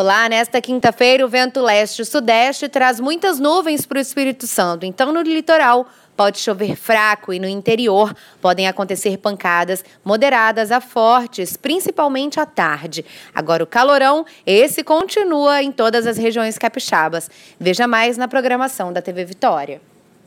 Olá, nesta quinta-feira o vento leste-sudeste traz muitas nuvens para o Espírito Santo. Então, no litoral pode chover fraco e no interior podem acontecer pancadas moderadas a fortes, principalmente à tarde. Agora, o calorão, esse continua em todas as regiões capixabas. Veja mais na programação da TV Vitória.